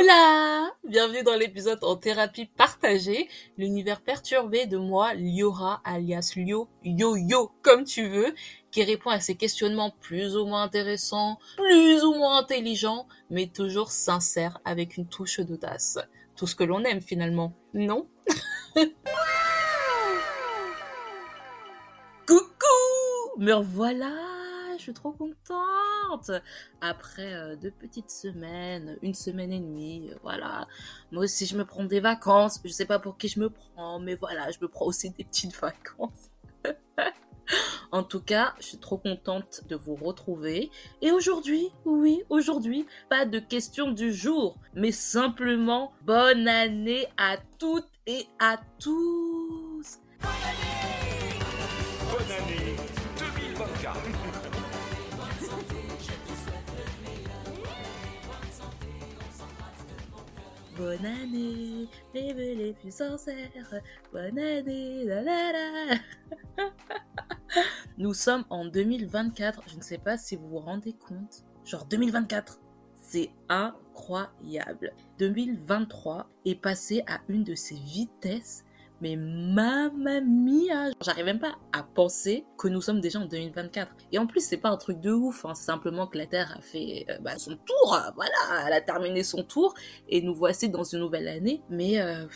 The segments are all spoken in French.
Hola! Bienvenue dans l'épisode en thérapie partagée, l'univers perturbé de moi, Liora, alias Lio, Yo-Yo, comme tu veux, qui répond à ces questionnements plus ou moins intéressants, plus ou moins intelligents, mais toujours sincères avec une touche d'audace. Tout ce que l'on aime finalement, non? Coucou! Me revoilà suis trop contente. Après euh, deux petites semaines, une semaine et demie, euh, voilà. Moi aussi, je me prends des vacances. Je sais pas pour qui je me prends, mais voilà, je me prends aussi des petites vacances. En tout cas, je suis trop contente de vous retrouver. Et aujourd'hui, oui, aujourd'hui, pas de question du jour, mais simplement bonne année à toutes et à tous. Bonne année, vive les plus sincères. Bonne année, la la la. Nous sommes en 2024. Je ne sais pas si vous vous rendez compte. Genre 2024. C'est incroyable. 2023 est passé à une de ses vitesses mais mamma mia J'arrive même pas à penser que nous sommes déjà en 2024. Et en plus, c'est pas un truc de ouf, hein. c'est simplement que la Terre a fait euh, bah, son tour, voilà, elle a terminé son tour, et nous voici dans une nouvelle année. Mais euh,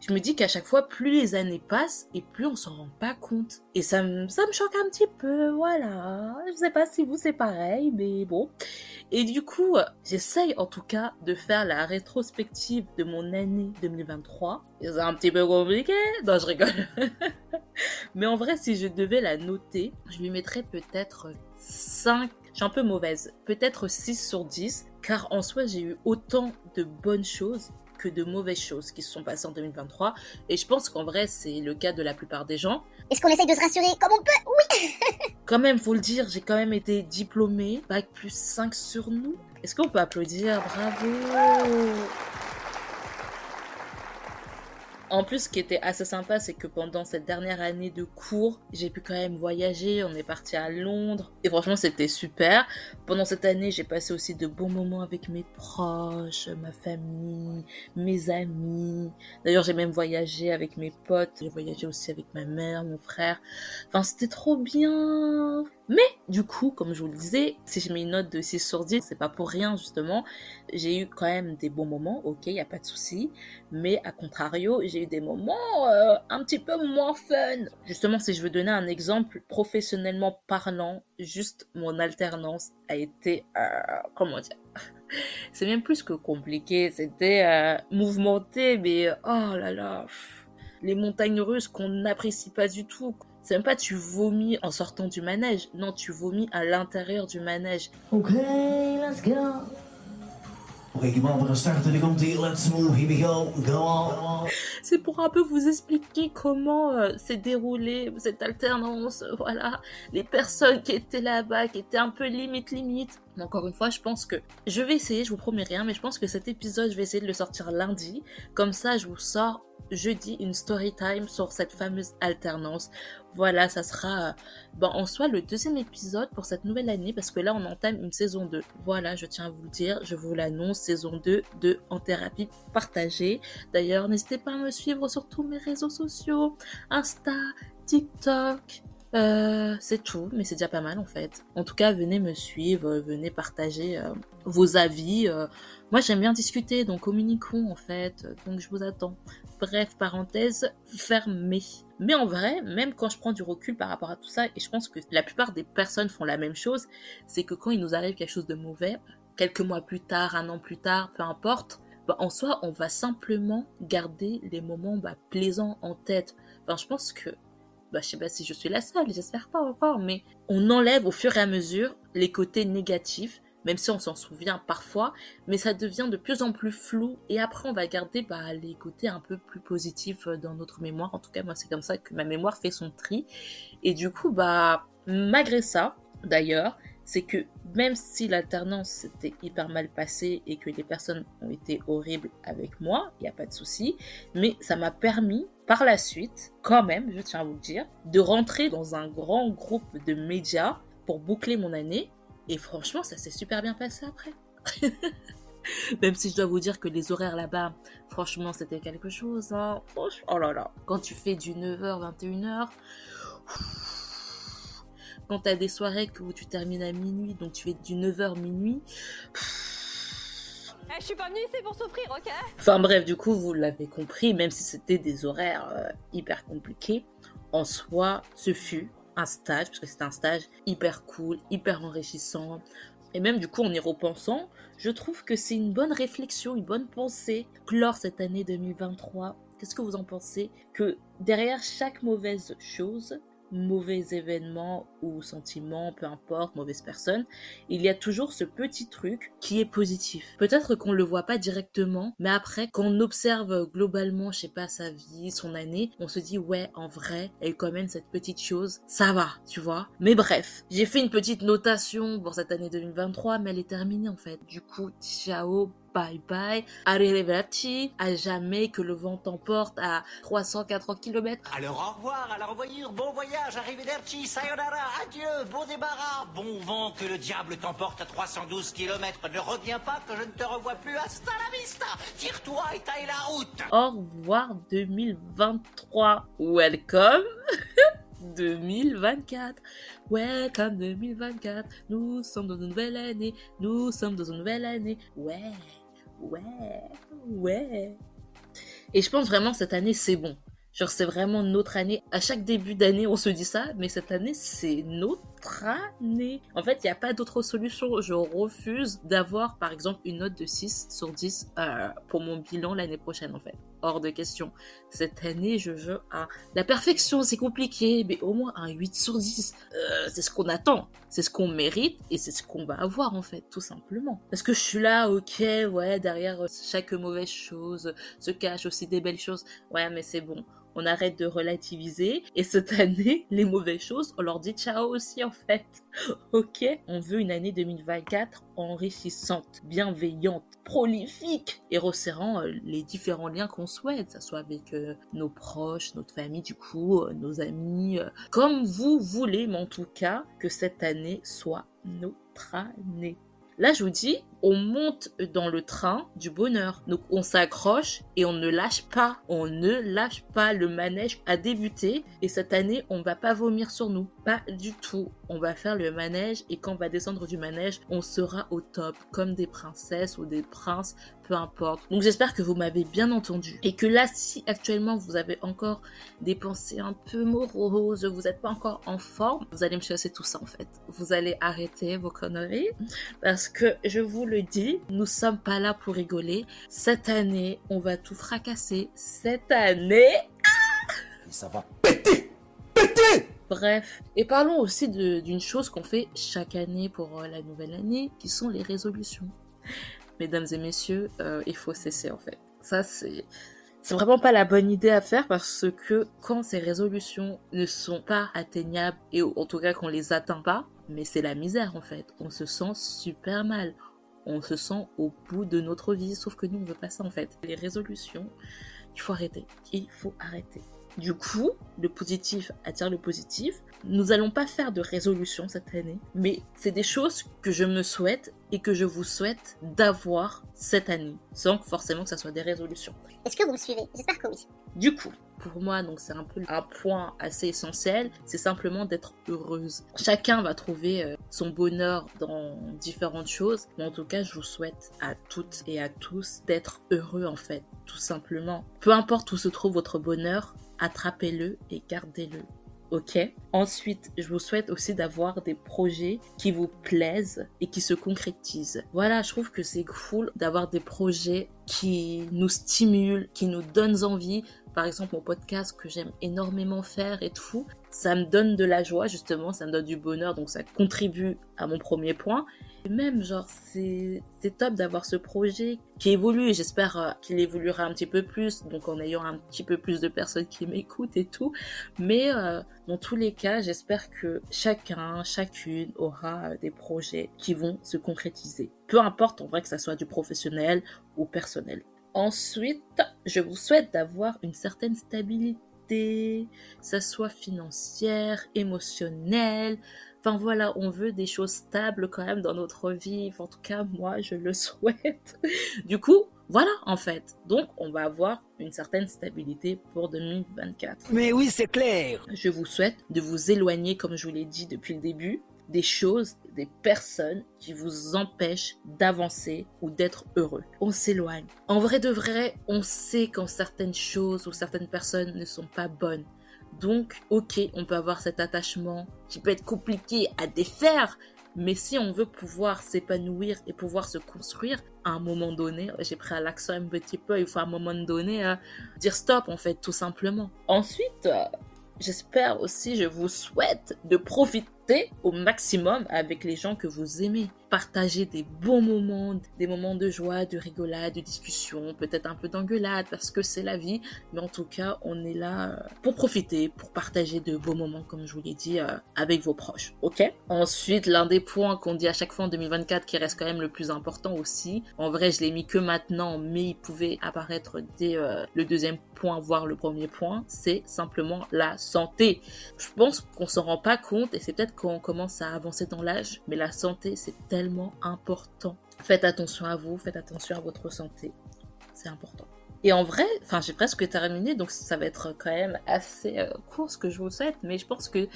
je me dis qu'à chaque fois, plus les années passent et plus on s'en rend pas compte. Et ça me, ça me choque un petit peu, voilà. Je sais pas si vous c'est pareil, mais bon. Et du coup, j'essaye en tout cas de faire la rétrospective de mon année 2023. C'est un petit peu compliqué. Non, je rigole. mais en vrai, si je devais la noter, je lui mettrais peut-être 5 je suis un peu mauvaise, peut-être 6 sur 10, car en soi j'ai eu autant de bonnes choses que de mauvaises choses qui se sont passées en 2023. Et je pense qu'en vrai, c'est le cas de la plupart des gens. Est-ce qu'on essaye de se rassurer comme on peut? Oui Quand même, faut le dire, j'ai quand même été diplômée, bac plus 5 sur nous. Est-ce qu'on peut applaudir? Bravo en plus, ce qui était assez sympa, c'est que pendant cette dernière année de cours, j'ai pu quand même voyager. On est parti à Londres. Et franchement, c'était super. Pendant cette année, j'ai passé aussi de bons moments avec mes proches, ma famille, mes amis. D'ailleurs, j'ai même voyagé avec mes potes. J'ai voyagé aussi avec ma mère, mon frère. Enfin, c'était trop bien. Mais du coup, comme je vous le disais, si je mets une note de 6 sur 10, c'est pas pour rien justement. J'ai eu quand même des bons moments, ok, il y a pas de souci. Mais à contrario, j'ai eu des moments euh, un petit peu moins fun. Justement, si je veux donner un exemple professionnellement parlant, juste mon alternance a été, euh, comment dire, c'est même plus que compliqué, c'était euh, mouvementé, mais oh là là, les montagnes russes qu'on n'apprécie pas du tout. C'est même pas tu vomis en sortant du manège. Non, tu vomis à l'intérieur du manège. Ok, let's go. C'est pour un peu vous expliquer comment euh, s'est déroulée cette alternance, voilà, les personnes qui étaient là-bas, qui étaient un peu limite limite. Encore une fois, je pense que je vais essayer, je vous promets rien, mais je pense que cet épisode, je vais essayer de le sortir lundi. Comme ça, je vous sors jeudi une story time sur cette fameuse alternance. Voilà, ça sera ben, en soi le deuxième épisode pour cette nouvelle année parce que là on entame une saison 2. Voilà, je tiens à vous le dire, je vous l'annonce, saison 2 de En thérapie partagée. D'ailleurs, n'hésitez pas à me suivre sur tous mes réseaux sociaux, Insta, TikTok, euh, c'est tout, mais c'est déjà pas mal en fait. En tout cas, venez me suivre, venez partager euh, vos avis. Euh. Moi, j'aime bien discuter, donc communiquons en fait. Donc, je vous attends. Bref, parenthèse fermée. Mais en vrai, même quand je prends du recul par rapport à tout ça, et je pense que la plupart des personnes font la même chose, c'est que quand il nous arrive quelque chose de mauvais, quelques mois plus tard, un an plus tard, peu importe, bah, en soi, on va simplement garder les moments bah, plaisants en tête. Enfin, je pense que, bah, je sais pas si je suis la seule, j'espère pas encore, mais on enlève au fur et à mesure les côtés négatifs même si on s'en souvient parfois, mais ça devient de plus en plus flou et après on va garder bah, les côtés un peu plus positifs euh, dans notre mémoire. En tout cas, moi c'est comme ça que ma mémoire fait son tri. Et du coup, bah malgré ça, d'ailleurs, c'est que même si l'alternance s'était hyper mal passée et que les personnes ont été horribles avec moi, il n'y a pas de souci, mais ça m'a permis par la suite, quand même, je tiens à vous le dire, de rentrer dans un grand groupe de médias pour boucler mon année et franchement, ça s'est super bien passé après. Même si je dois vous dire que les horaires là-bas, franchement, c'était quelque chose. Hein. Oh là là. Quand tu fais du 9h, 21h, quand t'as des soirées où tu termines à minuit, donc tu fais du 9h minuit. Je suis pas venue ici pour souffrir, ok Enfin bref, du coup, vous l'avez compris, même si c'était des horaires euh, hyper compliqués, en soi, ce fut un stage, parce que c'était un stage hyper cool, hyper enrichissant. Et même du coup, en y repensant, je trouve que c'est une bonne réflexion, une bonne pensée. Clore cette année 2023, qu'est-ce que vous en pensez? Que derrière chaque mauvaise chose, mauvais événement ou sentiment, peu importe, mauvaise personne, il y a toujours ce petit truc qui est positif. Peut-être qu'on le voit pas directement, mais après, quand on observe globalement, je sais pas, sa vie, son année, on se dit, ouais, en vrai, elle même cette petite chose, ça va, tu vois. Mais bref, j'ai fait une petite notation pour cette année 2023, mais elle est terminée en fait. Du coup, ciao, bye bye, arrivederci, à jamais que le vent t'emporte à 380 km. Alors au revoir, à la revoyure, bon voyage, arrivederci, sayonara, adieu, bon débarras, bon vent, que le diable t'emporte à 312 km, ne reviens pas que je ne te revois plus, hasta la vista, tire-toi et taille la route. Au revoir 2023, welcome 2024. Welcome 2024. Nous sommes dans une nouvelle année. Nous sommes dans une nouvelle année. Ouais ouais, ouais. Et je pense vraiment cette année, c'est bon. Genre, c'est vraiment notre année. À chaque début d'année, on se dit ça, mais cette année, c'est notre année. En fait, il n'y a pas d'autre solution. Je refuse d'avoir, par exemple, une note de 6 sur 10 euh, pour mon bilan l'année prochaine, en fait. Hors de question. Cette année, je veux un... La perfection, c'est compliqué, mais au moins un 8 sur 10. Euh, c'est ce qu'on attend. C'est ce qu'on mérite et c'est ce qu'on va avoir, en fait, tout simplement. Parce que je suis là, ok, ouais, derrière chaque mauvaise chose se cache aussi des belles choses. Ouais, mais c'est bon on arrête de relativiser et cette année, les mauvaises choses, on leur dit ciao aussi en fait. ok On veut une année 2024 enrichissante, bienveillante, prolifique et resserrant euh, les différents liens qu'on souhaite, ce soit avec euh, nos proches, notre famille du coup, euh, nos amis, comme vous voulez, mais en tout cas, que cette année soit notre année. Là, je vous dis, on monte dans le train du bonheur. Donc, on s'accroche et on ne lâche pas. On ne lâche pas. Le manège a débuté et cette année, on va pas vomir sur nous. Pas du tout. On va faire le manège et quand on va descendre du manège, on sera au top, comme des princesses ou des princes, peu importe. Donc, j'espère que vous m'avez bien entendu et que là, si actuellement vous avez encore des pensées un peu moroses, vous n'êtes pas encore en forme, vous allez me chasser tout ça en fait. Vous allez arrêter vos conneries parce que je vous le dis, nous sommes pas là pour rigoler. Cette année, on va tout fracasser. Cette année, ça va péter, péter. Bref, et parlons aussi d'une chose qu'on fait chaque année pour euh, la nouvelle année, qui sont les résolutions. Mesdames et messieurs, euh, il faut cesser en fait. Ça, c'est c'est vraiment pas la bonne idée à faire parce que quand ces résolutions ne sont pas atteignables et en tout cas qu'on les atteint pas, mais c'est la misère en fait. On se sent super mal on se sent au bout de notre vie, sauf que nous, on veut pas ça en fait. Les résolutions, il faut arrêter. Il faut arrêter. Du coup, le positif attire le positif. Nous allons pas faire de résolution cette année, mais c'est des choses que je me souhaite et que je vous souhaite d'avoir cette année, sans forcément que ça soit des résolutions. Est-ce que vous me suivez? J'espère que oui. Du coup, pour moi, donc c'est un peu un point assez essentiel, c'est simplement d'être heureuse. Chacun va trouver euh, son bonheur dans différentes choses, mais en tout cas, je vous souhaite à toutes et à tous d'être heureux en fait, tout simplement. Peu importe où se trouve votre bonheur, attrapez-le et gardez-le. Ok. Ensuite, je vous souhaite aussi d'avoir des projets qui vous plaisent et qui se concrétisent. Voilà, je trouve que c'est cool d'avoir des projets qui nous stimulent, qui nous donnent envie. Par exemple, mon podcast que j'aime énormément faire et tout, ça me donne de la joie justement, ça me donne du bonheur, donc ça contribue à mon premier point. Même, genre, c'est top d'avoir ce projet qui évolue j'espère euh, qu'il évoluera un petit peu plus, donc en ayant un petit peu plus de personnes qui m'écoutent et tout. Mais euh, dans tous les cas, j'espère que chacun, chacune aura des projets qui vont se concrétiser. Peu importe en vrai que ça soit du professionnel ou personnel. Ensuite, je vous souhaite d'avoir une certaine stabilité, que ça soit financière, émotionnelle, Enfin voilà, on veut des choses stables quand même dans notre vie. En tout cas, moi, je le souhaite. Du coup, voilà en fait. Donc, on va avoir une certaine stabilité pour 2024. Mais oui, c'est clair. Je vous souhaite de vous éloigner, comme je vous l'ai dit depuis le début, des choses, des personnes qui vous empêchent d'avancer ou d'être heureux. On s'éloigne. En vrai de vrai, on sait quand certaines choses ou certaines personnes ne sont pas bonnes. Donc, ok, on peut avoir cet attachement qui peut être compliqué à défaire, mais si on veut pouvoir s'épanouir et pouvoir se construire, à un moment donné, j'ai pris à l'accent un petit peu, il faut à un moment donné euh, dire stop en fait, tout simplement. Ensuite, euh, j'espère aussi, je vous souhaite de profiter au maximum avec les gens que vous aimez. Partager des bons moments, des moments de joie, de rigolade, de discussion, peut-être un peu d'engueulade parce que c'est la vie. Mais en tout cas, on est là euh, pour profiter, pour partager de beaux moments, comme je vous l'ai dit, euh, avec vos proches. Ok? Ensuite, l'un des points qu'on dit à chaque fois en 2024 qui reste quand même le plus important aussi. En vrai, je l'ai mis que maintenant, mais il pouvait apparaître dès euh, le deuxième point, voire le premier point. C'est simplement la santé. Je pense qu'on s'en rend pas compte et c'est peut-être quand on commence à avancer dans l'âge, mais la santé, c'est tellement important. Faites attention à vous, faites attention à votre santé. C'est important. Et en vrai, enfin, j'ai presque terminé, donc ça va être quand même assez euh, court ce que je vous souhaite, mais je pense que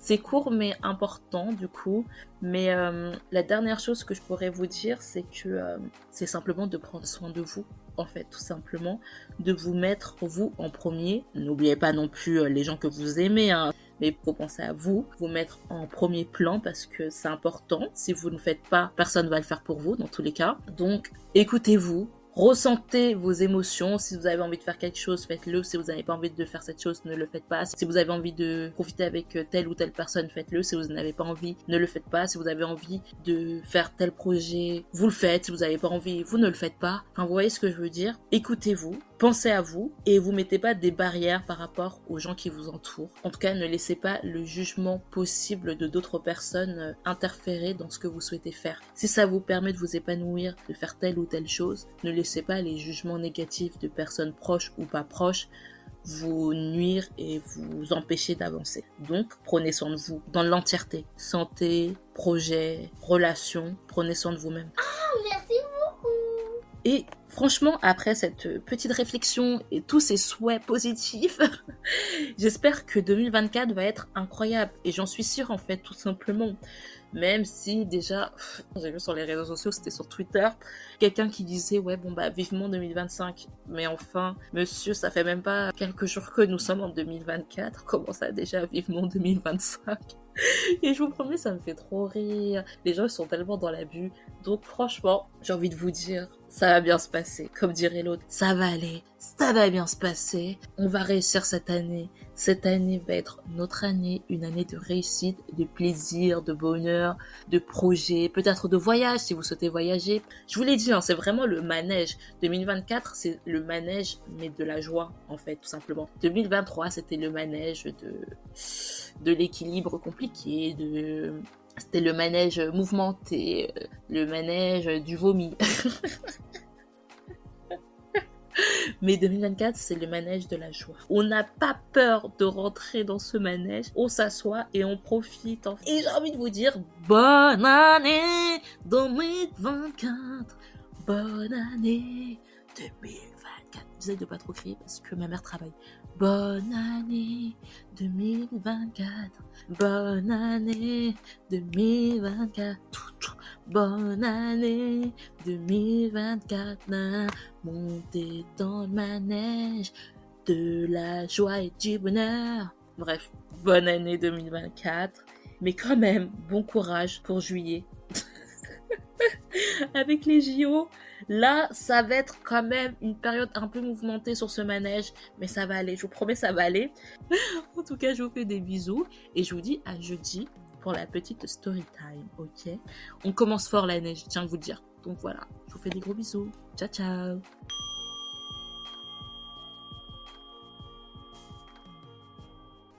c'est court mais important du coup. Mais euh, la dernière chose que je pourrais vous dire, c'est que euh, c'est simplement de prendre soin de vous, en fait, tout simplement, de vous mettre vous en premier. N'oubliez pas non plus les gens que vous aimez, hein mais faut penser à vous, vous mettre en premier plan parce que c'est important. Si vous ne faites pas, personne ne va le faire pour vous dans tous les cas. Donc, écoutez-vous, Ressentez vos émotions. Si vous avez envie de faire quelque chose, faites-le. Si vous n'avez pas envie de faire cette chose, ne le faites pas. Si vous avez envie de profiter avec euh, telle ou telle personne, faites-le. Si vous n'avez pas envie, ne le faites pas. Si vous avez envie de faire tel projet, vous le faites. Si vous n'avez pas envie, vous ne le faites pas. Enfin, vous voyez ce que je veux dire? Écoutez-vous, pensez à vous et vous mettez pas des barrières par rapport aux gens qui vous entourent. En tout cas, ne laissez pas le jugement possible de d'autres personnes euh, interférer dans ce que vous souhaitez faire. Si ça vous permet de vous épanouir, de faire telle ou telle chose, ne laissez pas les jugements négatifs de personnes proches ou pas proches vous nuire et vous empêcher d'avancer. Donc, prenez soin de vous dans l'entièreté. Santé, projet, relations, prenez soin de vous-même. Ah, merci beaucoup. Et franchement, après cette petite réflexion et tous ces souhaits positifs, j'espère que 2024 va être incroyable. Et j'en suis sûre, en fait, tout simplement. Même si déjà, j'ai vu sur les réseaux sociaux, c'était sur Twitter, quelqu'un qui disait ouais bon bah vivement 2025. Mais enfin, monsieur, ça fait même pas quelques jours que nous sommes en 2024. Comment ça déjà vivement 2025 Et je vous promets, ça me fait trop rire. Les gens ils sont tellement dans l'abus. Donc franchement, j'ai envie de vous dire, ça va bien se passer. Comme dirait l'autre, ça va aller, ça va bien se passer. On va réussir cette année. Cette année va être notre année, une année de réussite, de plaisir, de bonheur, de projets, peut-être de voyage si vous souhaitez voyager. Je vous l'ai dit, hein, c'est vraiment le manège. 2024, c'est le manège, mais de la joie, en fait, tout simplement. 2023, c'était le manège de, de l'équilibre compliqué, de, c'était le manège mouvementé, euh, le manège du vomi. Mais 2024, c'est le manège de la joie. On n'a pas peur de rentrer dans ce manège. On s'assoit et on profite. Et j'ai envie de vous dire, bonne année 2024. Bonne année 2024. J'essaie de pas trop crier parce que ma mère travaille. Bonne année 2024. Bonne année 2024. Bonne année 2024. Montez dans le manège de la joie et du bonheur. Bref, bonne année 2024. Mais quand même, bon courage pour juillet. Avec les JO, Là, ça va être quand même une période un peu mouvementée sur ce manège, mais ça va aller, je vous promets, ça va aller. en tout cas, je vous fais des bisous et je vous dis à jeudi pour la petite story time, ok? On commence fort la neige, je tiens à vous dire. Donc voilà, je vous fais des gros bisous. Ciao, ciao